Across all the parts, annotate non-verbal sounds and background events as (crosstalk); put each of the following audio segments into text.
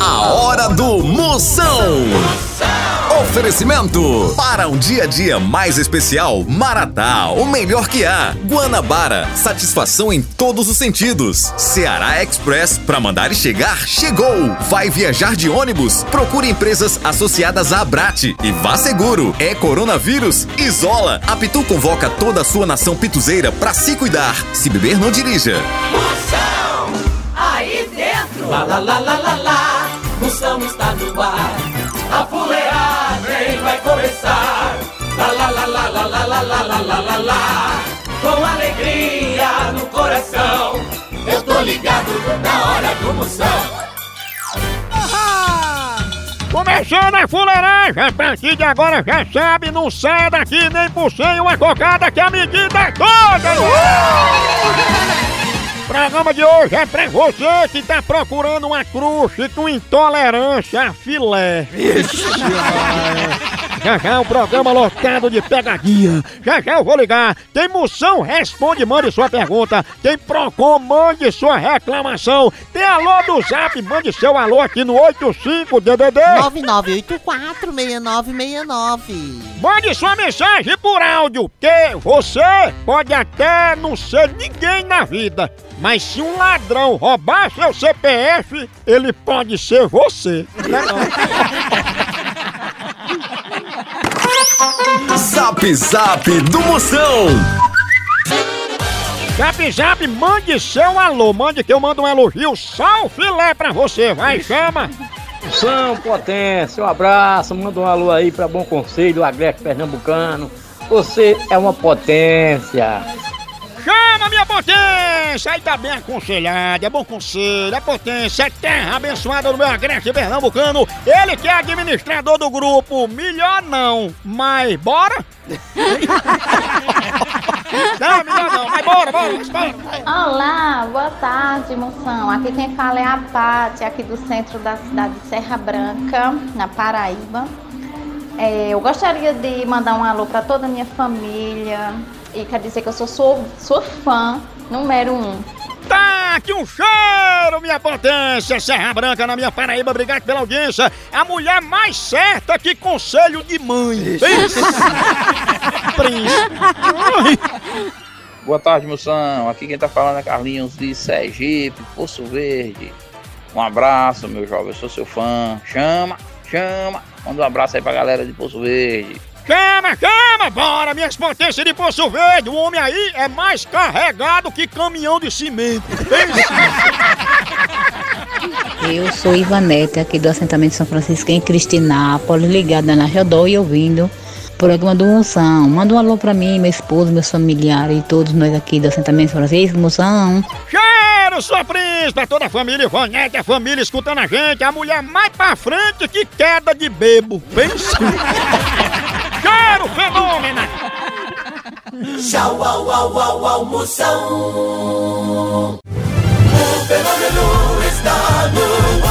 A hora do Moção. Oferecimento para um dia a dia mais especial, Maratá, o melhor que há. Guanabara, satisfação em todos os sentidos. Ceará Express, para mandar e chegar, chegou. Vai viajar de ônibus? Procure empresas associadas à Abrate e vá seguro. É coronavírus? Isola. A Pitu convoca toda a sua nação pituzeira para se cuidar. Se beber, não dirija. Moção, aí dentro. Lá, lá, lá, lá, lá. Moção está no ar. A fuleagem vai começar. Lá, lá, lá, lá, lá, lá, lá, lá, lá, lá, lá, lá. Com alegria no coração. Eu tô ligado na hora do Moção. Começando a fuleiragem, a partir de agora já sabe, não sai daqui nem por cem uma cocada que a medida é toda! O programa de hoje é pra você que tá procurando uma crush com intolerância a filé. (laughs) Já já o programa lotado de pegadinha. Já já eu vou ligar. Tem moção, responde, mande sua pergunta. Tem Procon, mande sua reclamação. Tem alô do Zap, mande seu alô aqui no 85DDD. 99846969. Mande sua mensagem por áudio, que você pode até não ser ninguém na vida. Mas se um ladrão roubar seu CPF, ele pode ser você. Não é não? (laughs) Zap Zap do Moção. Zap Zap, mande seu alô, mande que eu mando um elogio, só o filé pra você, vai, chama! São Potência, um abraço, manda um alô aí pra Bom Conselho, Agreste Pernambucano. Você é uma potência. Chama minha potência! Aí tá bem aconselhado, é bom conselho, é potência, é terra abençoada do meu agreste pernambucano. Ele que é administrador do grupo, melhor não, mas bora? (laughs) não, melhor não, mas bora, bora, bora. Olá, boa tarde, moção. Aqui quem fala é a Pati, aqui do centro da cidade de Serra Branca, na Paraíba. É, eu gostaria de mandar um alô para toda a minha família e quero dizer que eu sou sua, sua fã número um. Tá aqui um cheiro, minha potência, Serra Branca na minha Paraíba, obrigado pela audiência. A mulher mais certa que conselho de mãe. Príncipe. Boa tarde, moção. Aqui quem tá falando é Carlinhos de Sergipe, Poço Verde. Um abraço, meu jovem. Eu sou seu fã. Chama, chama. Manda um abraço aí pra galera de Poço Verde. Chama, chama, bora, minhas potências de Poço Verde. O homem aí é mais carregado que caminhão de cimento. Eu sou Ivanete, aqui do assentamento São Francisco, em Cristinápolis, ligada na Jodó e ouvindo o programa do Moção. Manda um alô pra mim, meu esposo, meus familiares e todos nós aqui do assentamento São Francisco, Moção. Cheiro, sua príncipe, toda a família Ivonete, a família escutando a gente, a mulher mais pra frente que queda de bebo. Pensa. Cheiro, fenômeno. Tchau, au, au, au, au, Moção. O fenômeno está no ar.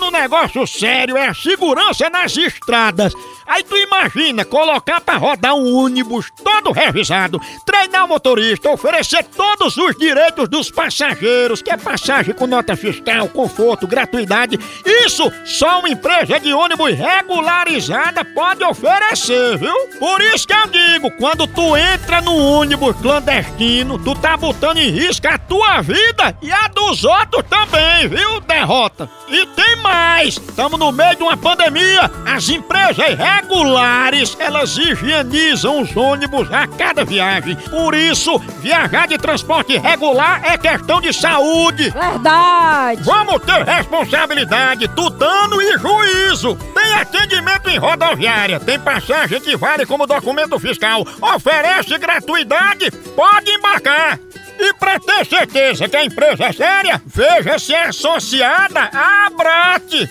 No negócio sério, é a segurança nas estradas. Aí tu imagina colocar pra rodar um ônibus todo revisado, treinar o motorista, oferecer todos os direitos dos passageiros, que é passagem com nota fiscal, conforto, gratuidade. Isso só uma empresa de ônibus regularizada pode oferecer, viu? Por isso que eu digo, quando tu entra no ônibus clandestino, tu tá botando em risco a tua vida e a dos outros também, viu, derrota? E tem mais! Estamos no meio de uma pandemia, as empresas regulares, elas higienizam os ônibus a cada viagem. Por isso, viajar de transporte regular é questão de saúde. Verdade! Vamos ter responsabilidade do dano e juízo. Tem atendimento em rodoviária, tem passagem que vale como documento fiscal, oferece gratuidade, pode embarcar. E pra ter certeza que a empresa é séria, veja se é associada à Abrate.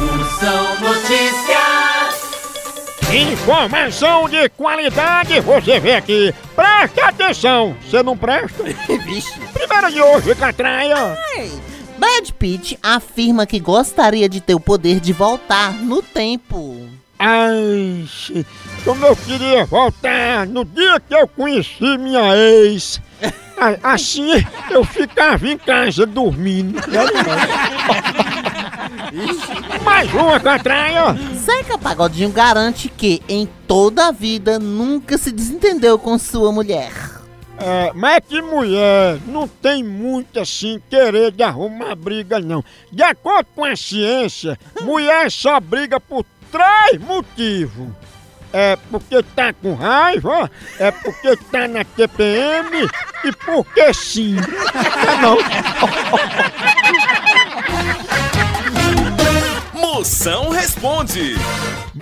Moção Notícias. Informação de qualidade, você vê aqui. Preste atenção, você não presta? (laughs) Vixe. Primeira de hoje, Catraia. Brad Pitt afirma que gostaria de ter o poder de voltar no tempo. Ai, como eu queria voltar no dia que eu conheci minha ex. (laughs) Assim eu ficava em casa dormindo. Mais uma, Catraia. Zeca Pagodinho garante que em toda a vida nunca se desentendeu com sua mulher. É, mas que mulher não tem muito assim querer de arrumar briga, não. De acordo com a ciência, mulher só briga por três motivos. É porque tá com raiva, é porque tá na TPM e porque sim. Tá (laughs) não? Moção responde.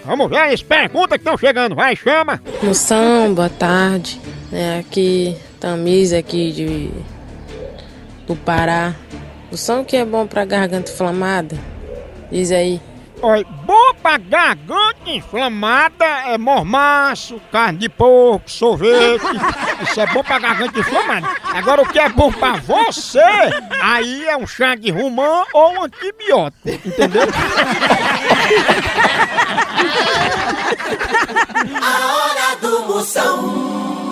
Vamos ver as perguntas que estão chegando. Vai, chama. Moção, boa tarde. É aqui, Tamisa aqui de do Pará. Moção que é bom pra garganta inflamada? Diz aí. Olha, bom pra garganta inflamada é mormaço, carne de porco, sorvete. Isso é bom pra garganta inflamada. Agora o que é bom pra você, aí é um chá de romã ou um antibiótico, entendeu? (laughs) A hora do Moção.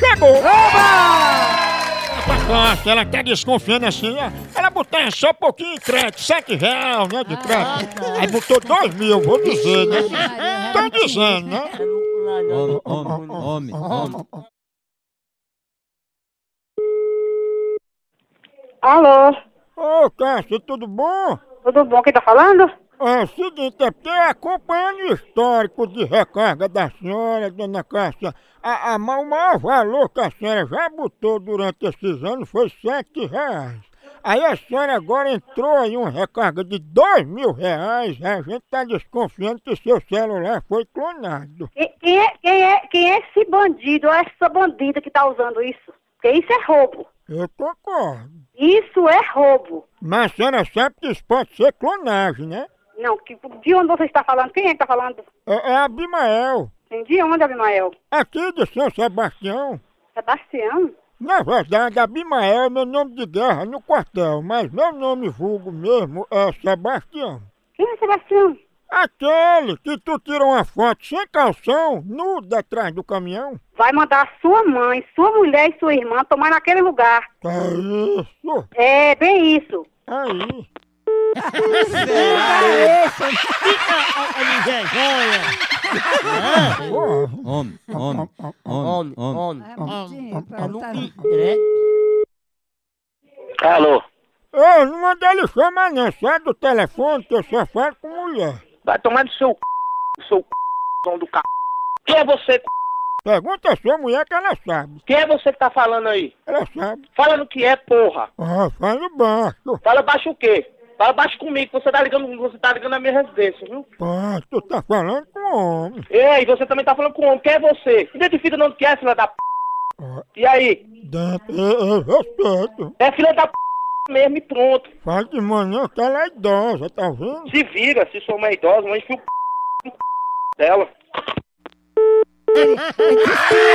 chegou! Oba! Ela tá desconfiando assim, ó. Ela botar só um pouquinho de crédito, 7 reais, né, de crédito. Aí botou 2 mil, vou dizer, né? Tô dizendo, né? Homem, homem, homem. Alô, Ô, Cássio, tudo bom? tudo bom? Quem tá falando? É o seguinte, é porque acompanhando o histórico de recarga da senhora, dona Cássia, a, a, o maior valor que a senhora já botou durante esses anos foi 7 reais. Aí a senhora agora entrou em uma recarga de 2 mil reais, a gente tá desconfiando que seu celular foi clonado. Quem, quem é, quem, é, quem é esse bandido ou essa bandida que tá usando isso? Porque isso é roubo. Eu concordo. Isso é roubo. Mas a senhora sabe que isso pode ser clonagem, né? Não, que, de onde você está falando? Quem é que tá falando? É, é Abimael, De onde, Abimael? aqui de São Sebastião. Sebastião? Na verdade, Abimael é meu nome de guerra no quartel, mas meu nome vulgo mesmo é Sebastião. Quem é Sebastião? Aquele que tu tira uma foto sem calção, nu atrás do caminhão. Vai mandar sua mãe, sua mulher e sua irmã tomar naquele lugar. Que isso? É, bem isso. Aí. Homem, homem, homem, homem. Alô? Ei, não manda ele chamar não, sai do telefone que eu só falo com mulher. Vai tomar do seu c... seu c... som do c... Quem é você, c... Pergunta a sua mulher que ela sabe. Quem é você que tá falando aí? Ela sabe. Fala no que é, porra. Ah, fala baixo. Fala baixo o quê? Fala baixo comigo, você tá ligando, você tá ligando na minha residência, viu? Pá, tu tá falando com homem. Ei, você também tá falando com homem, quem é você? Identifica não que é, filha da p... E aí? Dentro, eu, eu respeito. É filha da p... mesmo e pronto. Fala de manhã que ela é idosa, tá vendo? Se vira, se sou uma idosa, mas enfia o p... no c... dela.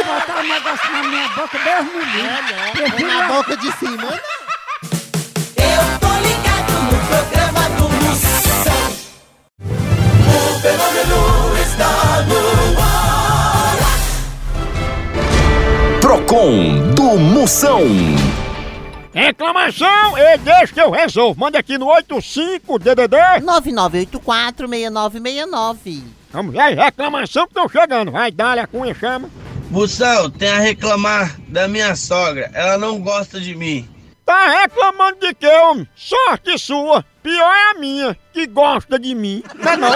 botar um negócio na minha boca, Deus me livre. Na boca de cima, Eu Procon do Moção. Reclamação, e deixa que eu resolvo. Manda aqui no 85DDD. 9984-6969. Vamos as reclamação que estão chegando. Vai, dá a cunha, chama. Moção, tem a reclamar da minha sogra. Ela não gosta de mim. Tá reclamando de quê, homem? Sorte sua. Pior é a minha, que gosta de mim. Não é não?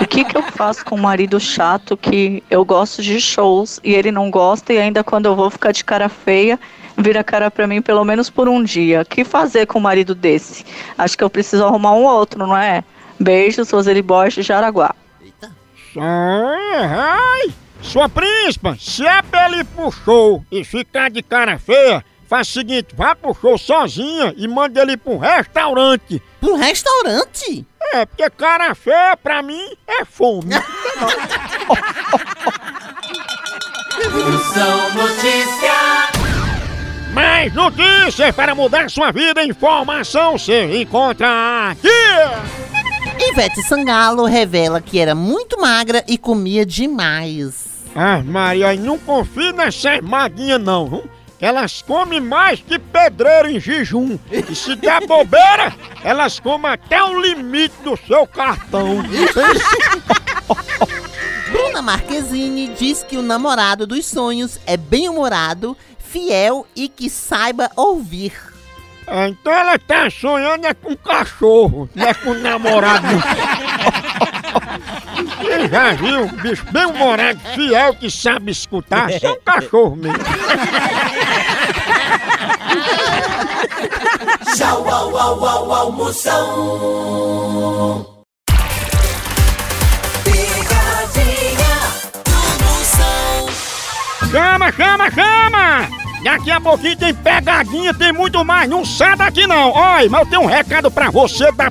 O que, que eu faço com um marido chato que eu gosto de shows e ele não gosta e ainda quando eu vou ficar de cara feia, vira cara pra mim pelo menos por um dia. O que fazer com um marido desse? Acho que eu preciso arrumar um outro, não é? Beijos, Roseli Borges de Jaraguá. Sai, ai. Sua príncipa, se é pra ele ir pro show e ficar de cara feia, faz o seguinte, vá pro show sozinha e manda ele pra um restaurante. Um restaurante? É, porque cara feia pra mim é fome. (laughs) Função Notícias. Mais notícias para mudar sua vida, informação você encontra aqui. Ivete Sangalo revela que era muito magra e comia demais. Ah, Maria, não confie nessas maguinhas não, viu? Elas comem mais que pedreiro em jejum. E se der bobeira, elas comem até o limite do seu cartão. (laughs) Bruna Marquezine diz que o namorado dos sonhos é bem-humorado, fiel e que saiba ouvir. Ah, então ela tá sonhando é com cachorro, não é com namorado. (laughs) Você já viu um bicho bem humorado, fiel, que sabe escutar? É um cachorro mesmo. Tchau, au, au, au, almoção. Chama, chama, chama! Daqui a pouquinho tem pegadinha, tem muito mais. Não sai daqui não. Olha, mas eu tenho um recado pra você da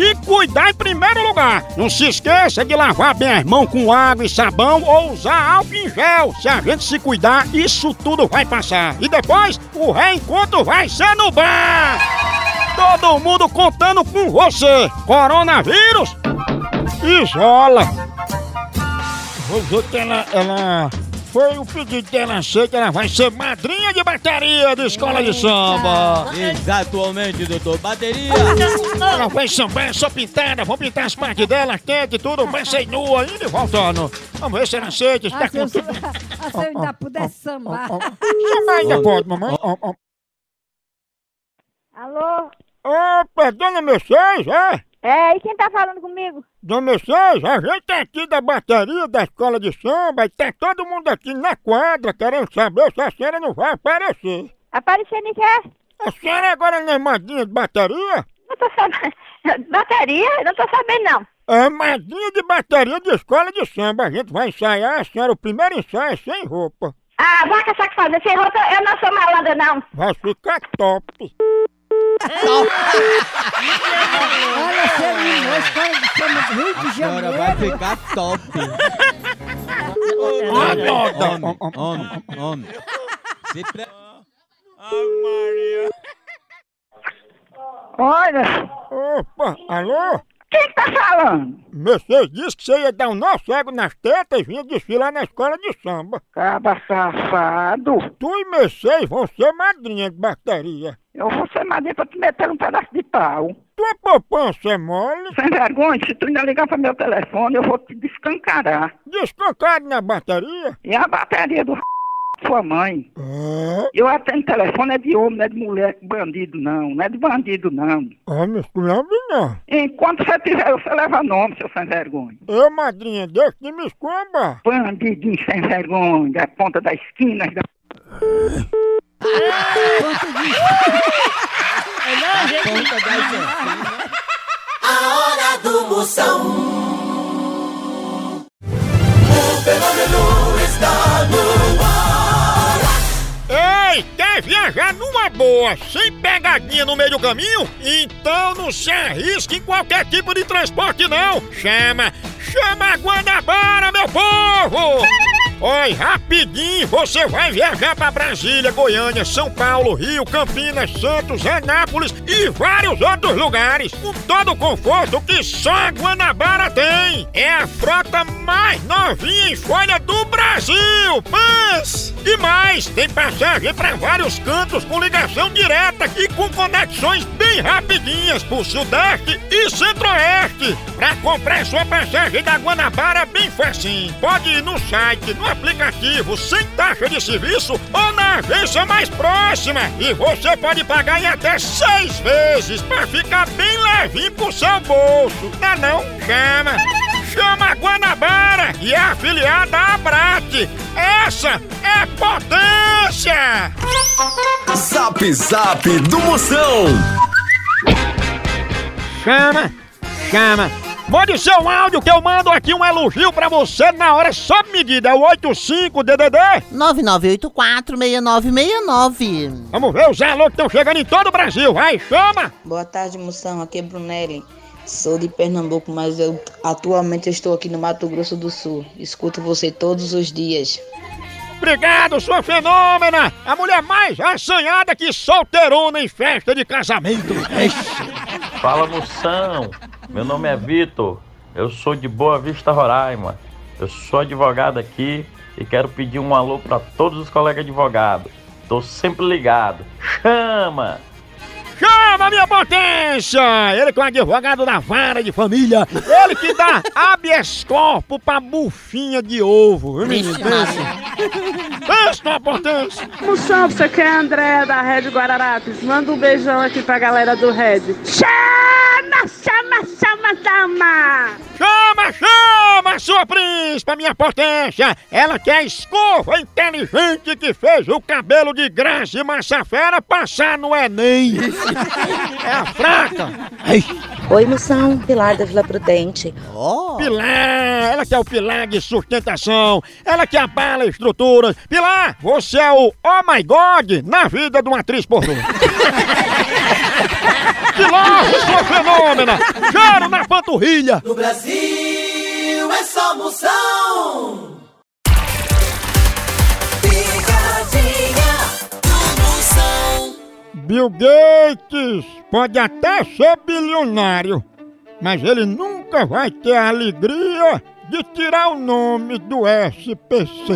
se cuidar em primeiro lugar. Não se esqueça de lavar bem as mãos com água e sabão ou usar álcool em gel. Se a gente se cuidar, isso tudo vai passar. E depois, o reencontro vai ser no bar. Todo mundo contando com você. Coronavírus, isola. Vou dizer que ela, ela foi o pedido dela ser que ela vai ser madrinha de bateria de escola de samba. Exatamente, doutor. Bateria. (laughs) Ela vai sambar só pintada, vamos pintar as partes dela, quente tudo, vai ser nua, indo e voltando. Vamos ver se ela aceita, está Ah, se com eu, tudo. ah, se eu ainda pudesse sambar. (laughs) Sambar ainda pode, mamãe. Alô? Opa, dona Mercedes, é? É, e quem tá falando comigo? Dona Mercedes, a gente é aqui da bateria da escola de samba e tá todo mundo aqui na quadra querendo saber se a senhora não vai aparecer. Em quê? A senhora agora não é madrinha de bateria? Não tô sabendo. (laughs) Bateria? Não tô sabendo, não. É madrinha de bateria de escola de samba. A gente vai ensaiar, a senhora, o primeiro ensaio é sem roupa. Ah, vaca sacada, sem roupa, eu não sou malandra, não. Vai ficar top. Olha, você escola de samba do Rio de A senhora vai ficar top. Homem, Homem, homem, homem. Se pre... Olha, Opa, alô? Quem que tá falando? Mercedes disse que você ia dar um nó cego nas tetas e vinha desfilar na escola de samba. Caba safado. Tu e Mercedes vão ser madrinha de bateria. Eu vou ser madrinha pra te meter um pedaço de pau. Tua poupança é mole? Sem vergonha, se tu ainda ligar pro meu telefone, eu vou te descancarar. Descancado na bateria? E a bateria do sua mãe. É. Eu atendo telefone, é de homem, não é de mulher, bandido não, não é de bandido não. Homem, esculhambe não. Enquanto você tiver, você leva nome, seu sem vergonha. Eu, madrinha, deixa de me escomba. Bandidinho sem vergonha, da ponta da esquina. Da... A hora do Moção. O fenômeno está no ar. Ei, quer viajar numa boa, sem pegadinha no meio do caminho? Então não se arrisque em qualquer tipo de transporte não. Chama, chama a Guanabara, meu povo! Oi, rapidinho, você vai viajar para Brasília, Goiânia, São Paulo, Rio, Campinas, Santos, Anápolis e vários outros lugares, com todo o conforto que só a Guanabara tem. É a frota mais novinha em folha do Brasil! Mas e mais, tem passagem para vários cantos com ligação direta e com conexões bem rapidinhas pro Sudeste e Centro-Oeste. Para comprar sua passagem da Guanabara bem facinho, pode ir no site, no aplicativo, sem taxa de serviço ou na agência mais próxima. E você pode pagar em até seis vezes para ficar bem levinho pro seu bolso. Não, não? Chama! Chama a Guanabara e é afiliada à Abrat. Essa é potência! Zap Zap do Moção. Chama, chama. Mande seu áudio que eu mando aqui um elogio pra você na hora sob medida. É o 85DDD 99846969. Vamos ver os alô que estão chegando em todo o Brasil. Vai, chama! Boa tarde, moção. Aqui é Brunelli. Sou de Pernambuco, mas eu atualmente estou aqui no Mato Grosso do Sul. Escuto você todos os dias. Obrigado, sua fenômena! A mulher mais assanhada que solteirona em festa de casamento. Fala moção, meu nome é Vitor, eu sou de Boa Vista, Roraima. Eu sou advogado aqui e quero pedir um alô para todos os colegas advogados. Tô sempre ligado. Chama! Chama, minha potência! Ele que é o advogado da vara de família. Ele que dá (laughs) habeas corpus pra bufinha de ovo. viu, menino? Pensa na potência. Moção, você quer a Andréia da Red Guararapes? Manda um beijão aqui pra galera do Red. Chama, chama, chama, chama! Chama, chama, sua príncipe, minha potência! Ela que é a escova inteligente que fez o cabelo de Graça e Massafera passar no Enem. (laughs) É a fraca. Oi, moção, Pilar da Vila Prudente. Pilar, ela que é o pilar de sustentação, ela que abala estruturas. Pilar, você é o oh my god na vida de uma atriz pornô. (laughs) Pilar, fenômena, cheiro na panturrilha. No Brasil é só moção. Bill Gates pode até ser bilionário, mas ele nunca vai ter a alegria de tirar o nome do SPC.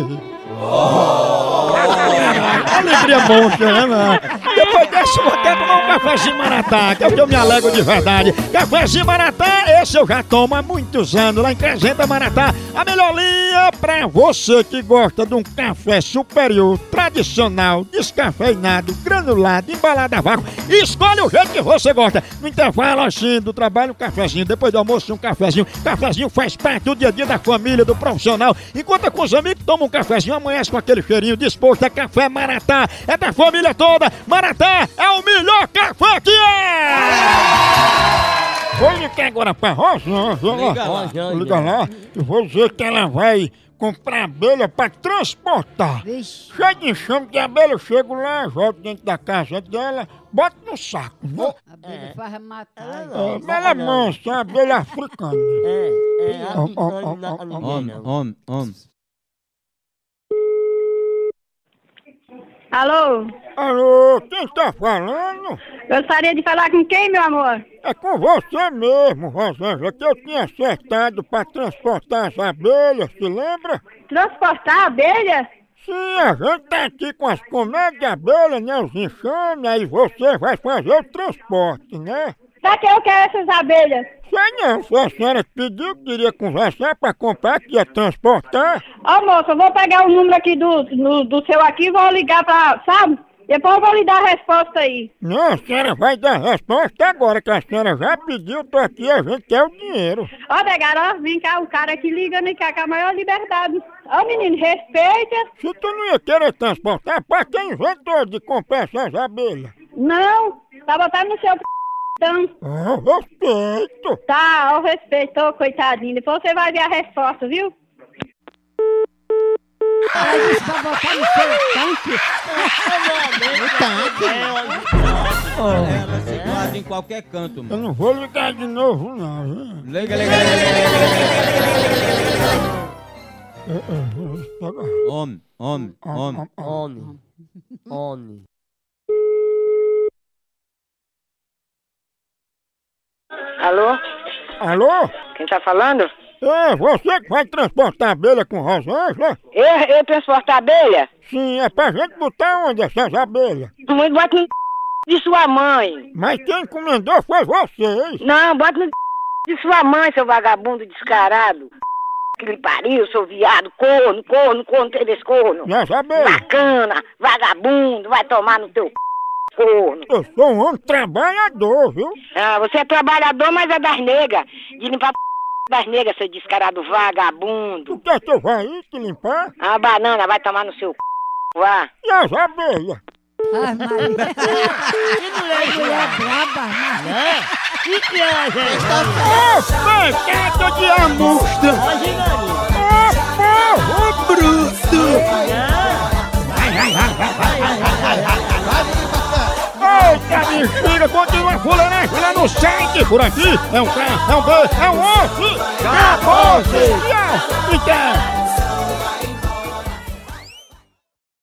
Alegria monstra, né, mano? Depois dessa, eu vou até tomar um cafezinho maratá, que é o que eu me alegro de verdade. Cafezinho maratá, esse eu já tomo há muitos anos, lá em Crescenta Maratá. A melhor linha pra você que gosta de um café superior, tradicional, descafeinado, granulado, embalado a vácuo. Escolhe o jeito que você gosta. No intervalo, assim, do trabalho, um cafezinho. Depois do almoço, um cafezinho. Cafezinho faz parte do dia a dia da família, do profissional. Enquanto é com os amigos, toma um cafezinho, amanhece com aquele cheirinho disposto. É café Maratá, é da família toda. Maratá é o melhor café que é! Vou ligar agora pra Rosa. Liga lá. Liga lá. E vou dizer que ela vai comprar abelha pra transportar. Cheio de enxame de abelha, eu chego lá, jogo dentro da casa dela, boto no saco. Né? Abelha faz matar. É, mas ela é mansa, é uma abelha africana. Ó, ó, ó. Homem, homem, homem. Alô? Alô, quem tá falando? Gostaria de falar com quem, meu amor? É com você mesmo, Rosângela, que eu tinha acertado pra transportar as abelhas, se lembra? Transportar abelha? Sim, a gente tá aqui com as comédias de abelha, né? Os enxames, aí você vai fazer o transporte, né? Pra que eu quero essas abelhas? Sei não, se a senhora pediu que queria conversar pra comprar, que ia transportar. Ó, moça, eu vou pegar o número aqui do, do, do seu aqui e vou ligar pra, sabe? Depois eu vou lhe dar a resposta aí. Não, a senhora vai dar a resposta agora, que a senhora já pediu, tô aqui, a gente quer o dinheiro. Ó, Degara, ó, vem cá, o cara aqui ligando e quer com a maior liberdade. Ó, menino, respeita. Se tu não ia querer transportar, pra quem inventou de comprar essas abelhas? Não, tá botando no seu p... então. Ah, respeito. Tá, ó, respeito, ô, coitadinho. Depois você vai ver a resposta, viu? Disse pra botar no seu tanque. Ela se guarda em qualquer canto, Eu mano. não vou ligar de novo, não, viu? Liga, liga, liga, liga, É, é, liga. Homem, homem, homem. Homem. Homem. Alô? Alô? Quem tá falando? É, você que vai transportar abelha com Rosângela? Eu, eu transporto a abelha? Sim, é pra gente botar onde essas abelhas? Muito bota no (laughs) de sua mãe. Mas quem encomendou foi vocês. Não, bota no (laughs) de sua mãe, seu vagabundo descarado. Que lhe pariu, seu viado, corno, corno, corno, desse corno. As abelhas? Bacana, vagabundo, vai tomar no teu corno. Eu sou um homem trabalhador, viu? Ah, você é trabalhador, mas é das negas. De limpar das negas, seu descarado vagabundo. O que é que eu vou aí te limpar? A banana vai tomar no seu c... Vá. E as abelhas? Ai, Maria. Que mulher, mulher braba, né? O que é, gente? Ô, pecado de amostra! Ô, porro bruto! Eita, bexiga, continua fuleiragem lá no site por aqui. É um K, é um B, é um osso. Acabou-se! Tchau! Então...